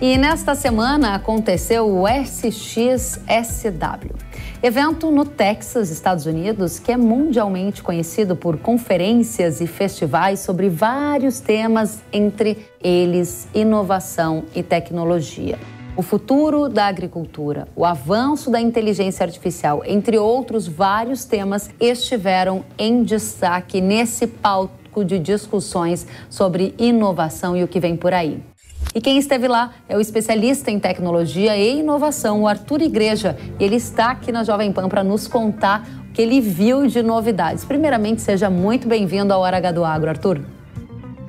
E nesta semana aconteceu o SXSW, evento no Texas, Estados Unidos, que é mundialmente conhecido por conferências e festivais sobre vários temas, entre eles inovação e tecnologia. O futuro da agricultura, o avanço da inteligência artificial, entre outros vários temas, estiveram em destaque nesse palco de discussões sobre inovação e o que vem por aí. E quem esteve lá é o especialista em tecnologia e inovação, o Arthur Igreja. E ele está aqui na Jovem Pan para nos contar o que ele viu de novidades. Primeiramente, seja muito bem-vindo ao Hora H do Agro, Arthur.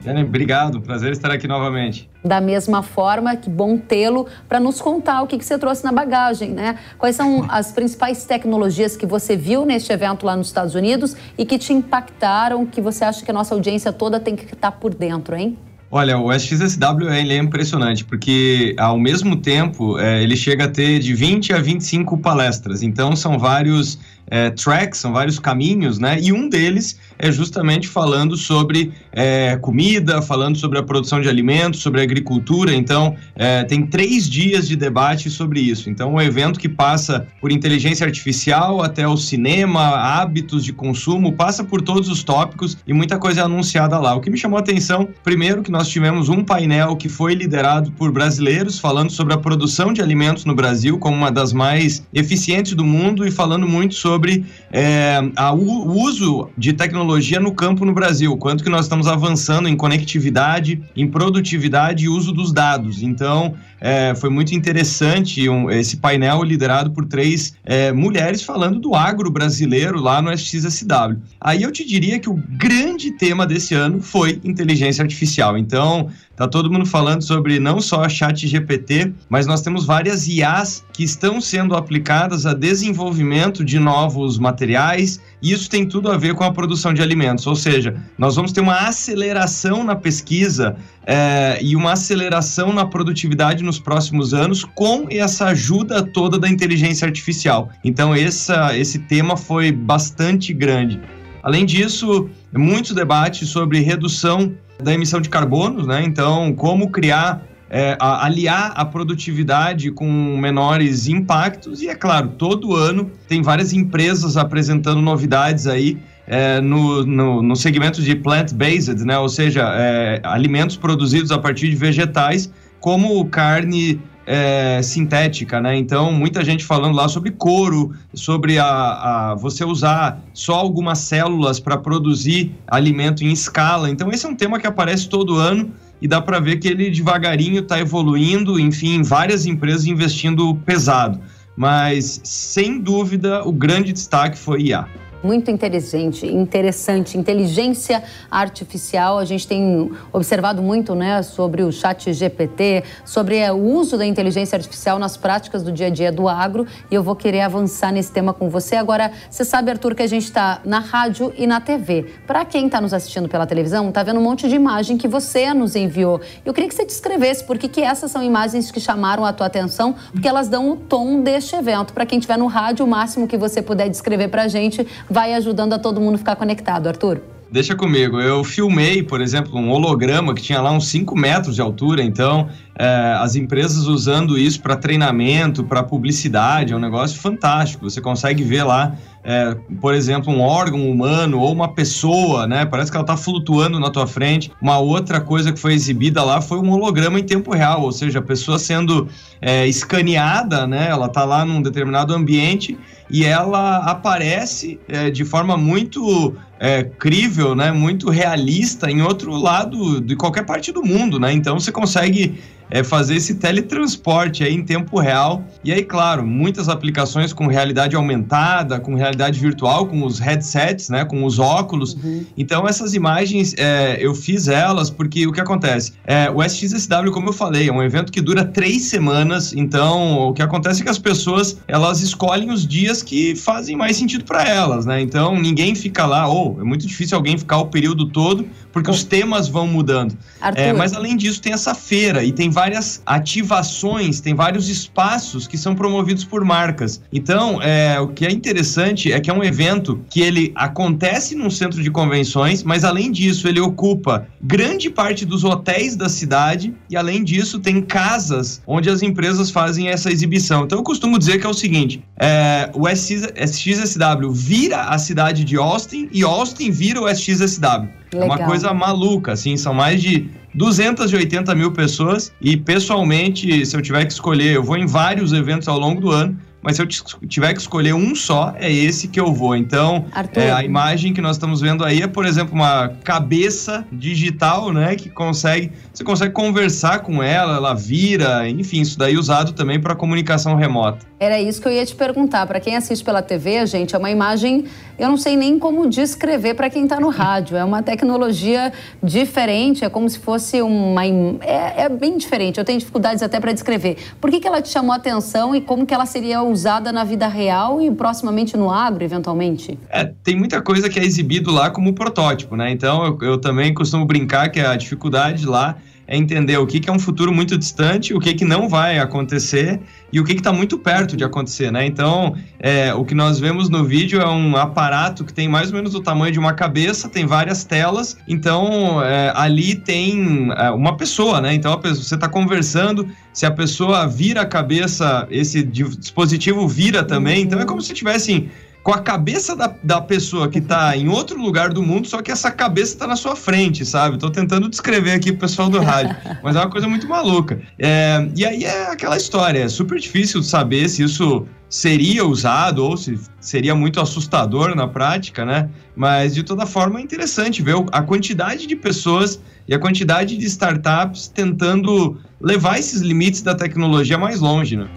Jane, obrigado, prazer estar aqui novamente. Da mesma forma, que bom tê-lo para nos contar o que, que você trouxe na bagagem, né? Quais são as principais tecnologias que você viu neste evento lá nos Estados Unidos e que te impactaram, que você acha que a nossa audiência toda tem que estar por dentro, hein? Olha, o SXSW ele é impressionante, porque ao mesmo tempo é, ele chega a ter de 20 a 25 palestras. Então são vários é, tracks, são vários caminhos, né? E um deles é justamente falando sobre é, comida, falando sobre a produção de alimentos, sobre agricultura. Então, é, tem três dias de debate sobre isso. Então, um evento que passa por inteligência artificial até o cinema, hábitos de consumo, passa por todos os tópicos e muita coisa é anunciada lá. O que me chamou a atenção, primeiro, que nós tivemos um painel que foi liderado por brasileiros, falando sobre a produção de alimentos no Brasil como uma das mais eficientes do mundo e falando muito sobre sobre é, a, o uso de tecnologia no campo no Brasil, quanto que nós estamos avançando em conectividade, em produtividade e uso dos dados. Então, é, foi muito interessante um, esse painel liderado por três é, mulheres falando do agro brasileiro lá no SXSW. Aí eu te diria que o grande tema desse ano foi inteligência artificial. Então, Tá todo mundo falando sobre não só a chat GPT, mas nós temos várias IAs que estão sendo aplicadas a desenvolvimento de novos materiais, e isso tem tudo a ver com a produção de alimentos. Ou seja, nós vamos ter uma aceleração na pesquisa é, e uma aceleração na produtividade nos próximos anos com essa ajuda toda da inteligência artificial. Então, essa, esse tema foi bastante grande. Além disso, muitos debates sobre redução da emissão de carbonos, né? Então, como criar, é, a, aliar a produtividade com menores impactos. E é claro, todo ano tem várias empresas apresentando novidades aí é, no, no, no, segmento de plant-based, né? Ou seja, é, alimentos produzidos a partir de vegetais, como carne é, sintética, né? Então, muita gente falando lá sobre couro, sobre a, a você usar só algumas células para produzir alimento em escala. Então, esse é um tema que aparece todo ano e dá para ver que ele devagarinho está evoluindo, enfim, várias empresas investindo pesado. Mas, sem dúvida, o grande destaque foi IA muito inteligente, interessante, inteligência artificial. A gente tem observado muito, né, sobre o Chat GPT, sobre é, o uso da inteligência artificial nas práticas do dia a dia do agro. E eu vou querer avançar nesse tema com você. Agora, você sabe, Arthur, que a gente está na rádio e na TV. Para quem está nos assistindo pela televisão, está vendo um monte de imagem que você nos enviou. Eu queria que você descrevesse por que, que essas são imagens que chamaram a tua atenção, porque elas dão o tom deste evento. Para quem estiver no rádio, o máximo que você puder descrever para a gente vai ajudando a todo mundo ficar conectado, Arthur? Deixa comigo. Eu filmei, por exemplo, um holograma que tinha lá uns 5 metros de altura. Então, é, as empresas usando isso para treinamento, para publicidade, é um negócio fantástico. Você consegue ver lá, é, por exemplo, um órgão humano ou uma pessoa, né? Parece que ela está flutuando na tua frente. Uma outra coisa que foi exibida lá foi um holograma em tempo real, ou seja, a pessoa sendo é, escaneada, né? Ela está lá num determinado ambiente e ela aparece é, de forma muito é, crível, né, muito realista em outro lado de qualquer parte do mundo, né? Então você consegue é fazer esse teletransporte aí em tempo real. E aí, claro, muitas aplicações com realidade aumentada, com realidade virtual, com os headsets, né, com os óculos. Uhum. Então, essas imagens, é, eu fiz elas porque o que acontece? É, o SXSW, como eu falei, é um evento que dura três semanas. Então, o que acontece é que as pessoas, elas escolhem os dias que fazem mais sentido para elas, né? Então, ninguém fica lá, ou oh, é muito difícil alguém ficar o período todo, porque os temas vão mudando. É, mas, além disso, tem essa feira e tem várias ativações, tem vários espaços que são promovidos por marcas. Então, é, o que é interessante é que é um evento que ele acontece num centro de convenções, mas além disso, ele ocupa grande parte dos hotéis da cidade e além disso, tem casas onde as empresas fazem essa exibição. Então, eu costumo dizer que é o seguinte: é, o SX, SXSW vira a cidade de Austin e Austin vira o SXSW. Legal. É uma coisa maluca, assim, são mais de 280 mil pessoas. E pessoalmente, se eu tiver que escolher, eu vou em vários eventos ao longo do ano mas se eu tiver que escolher um só, é esse que eu vou. Então, é, a imagem que nós estamos vendo aí é, por exemplo, uma cabeça digital, né, que consegue, você consegue conversar com ela, ela vira, enfim, isso daí usado também para comunicação remota. Era isso que eu ia te perguntar. Para quem assiste pela TV, gente, é uma imagem, eu não sei nem como descrever para quem está no rádio. É uma tecnologia diferente, é como se fosse uma. É, é bem diferente. Eu tenho dificuldades até para descrever. Por que, que ela te chamou a atenção e como que ela seria usada na vida real e proximamente no agro, eventualmente? É, tem muita coisa que é exibido lá como protótipo, né? Então eu, eu também costumo brincar que a dificuldade lá é entender o que, que é um futuro muito distante, o que, que não vai acontecer e o que está muito perto de acontecer, né? Então, é, o que nós vemos no vídeo é um aparato que tem mais ou menos o tamanho de uma cabeça, tem várias telas, então é, ali tem é, uma pessoa, né? Então, pessoa, você está conversando, se a pessoa vira a cabeça, esse dispositivo vira também, então é como se tivessem com a cabeça da, da pessoa que está em outro lugar do mundo, só que essa cabeça está na sua frente, sabe? Estou tentando descrever aqui pro pessoal do rádio, mas é uma coisa muito maluca. É, e aí é aquela história, é super difícil saber se isso seria usado ou se seria muito assustador na prática, né? Mas de toda forma é interessante ver a quantidade de pessoas e a quantidade de startups tentando levar esses limites da tecnologia mais longe, né?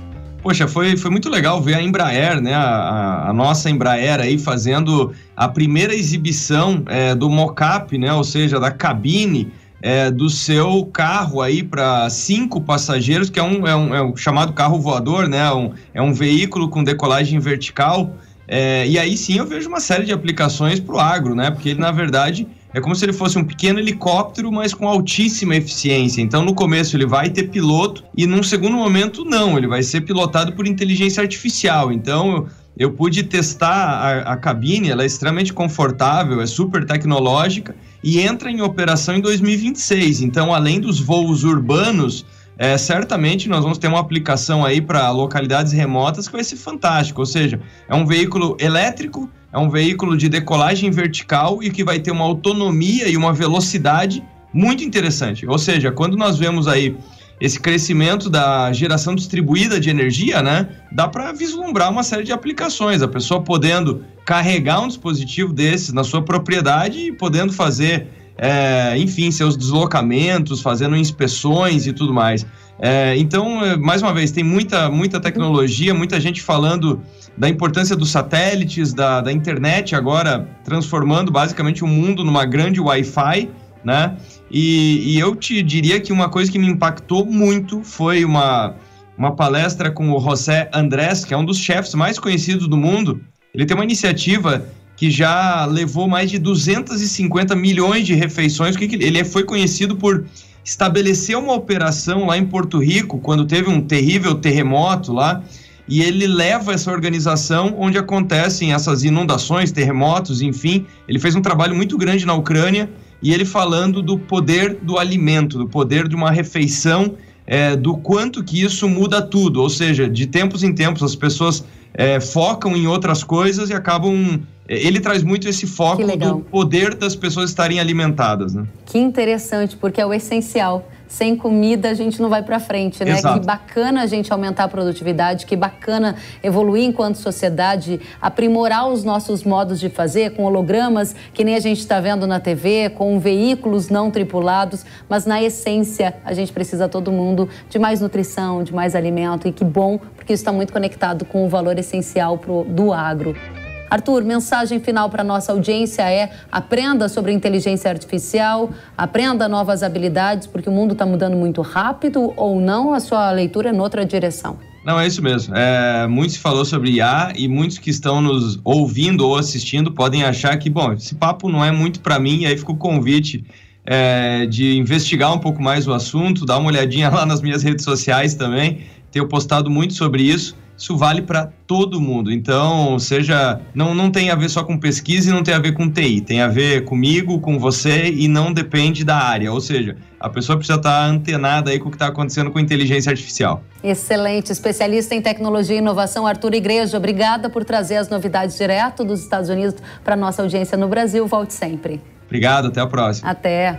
Poxa, foi, foi muito legal ver a Embraer, né? A, a nossa Embraer aí fazendo a primeira exibição é, do mocap, né? Ou seja, da cabine é, do seu carro aí para cinco passageiros, que é um, é um, é um chamado carro voador, né? Um, é um veículo com decolagem vertical. É, e aí sim eu vejo uma série de aplicações para o agro, né? Porque ele, na verdade, é como se ele fosse um pequeno helicóptero, mas com altíssima eficiência. Então, no começo, ele vai ter piloto, e num segundo momento, não, ele vai ser pilotado por inteligência artificial. Então, eu pude testar a, a cabine, ela é extremamente confortável, é super tecnológica e entra em operação em 2026. Então, além dos voos urbanos, é, certamente nós vamos ter uma aplicação aí para localidades remotas que vai ser fantástico. Ou seja, é um veículo elétrico é um veículo de decolagem vertical e que vai ter uma autonomia e uma velocidade muito interessante. Ou seja, quando nós vemos aí esse crescimento da geração distribuída de energia, né, dá para vislumbrar uma série de aplicações. A pessoa podendo carregar um dispositivo desses na sua propriedade e podendo fazer, é, enfim, seus deslocamentos, fazendo inspeções e tudo mais. É, então, é, mais uma vez, tem muita, muita tecnologia, muita gente falando da importância dos satélites, da, da internet agora transformando basicamente o mundo numa grande Wi-Fi, né? E, e, eu te diria que uma coisa que me impactou muito foi uma, uma palestra com o José Andrés, que é um dos chefes mais conhecidos do mundo. Ele tem uma iniciativa que já levou mais de 250 milhões de refeições. Ele foi conhecido por estabelecer uma operação lá em Porto Rico, quando teve um terrível terremoto lá, e ele leva essa organização onde acontecem essas inundações, terremotos, enfim. Ele fez um trabalho muito grande na Ucrânia e ele falando do poder do alimento, do poder de uma refeição, é, do quanto que isso muda tudo. Ou seja, de tempos em tempos as pessoas é, focam em outras coisas e acabam. É, ele traz muito esse foco do poder das pessoas estarem alimentadas. Né? Que interessante, porque é o essencial sem comida a gente não vai para frente, né? Exato. Que bacana a gente aumentar a produtividade, que bacana evoluir enquanto sociedade, aprimorar os nossos modos de fazer com hologramas que nem a gente está vendo na TV, com veículos não tripulados, mas na essência a gente precisa todo mundo de mais nutrição, de mais alimento e que bom, porque isso está muito conectado com o valor essencial pro, do agro. Arthur, mensagem final para nossa audiência é: aprenda sobre inteligência artificial, aprenda novas habilidades, porque o mundo está mudando muito rápido ou não, a sua leitura é noutra direção. Não, é isso mesmo. É, muito se falou sobre IA e muitos que estão nos ouvindo ou assistindo podem achar que, bom, esse papo não é muito para mim, e aí fica o convite é, de investigar um pouco mais o assunto, dar uma olhadinha lá nas minhas redes sociais também. Tenho postado muito sobre isso isso vale para todo mundo. Então, seja, não, não tem a ver só com pesquisa e não tem a ver com TI, tem a ver comigo, com você e não depende da área. Ou seja, a pessoa precisa estar antenada aí com o que está acontecendo com inteligência artificial. Excelente. Especialista em tecnologia e inovação, Arthur Igreja, obrigada por trazer as novidades direto dos Estados Unidos para nossa audiência no Brasil. Volte sempre. Obrigado, até a próxima. Até.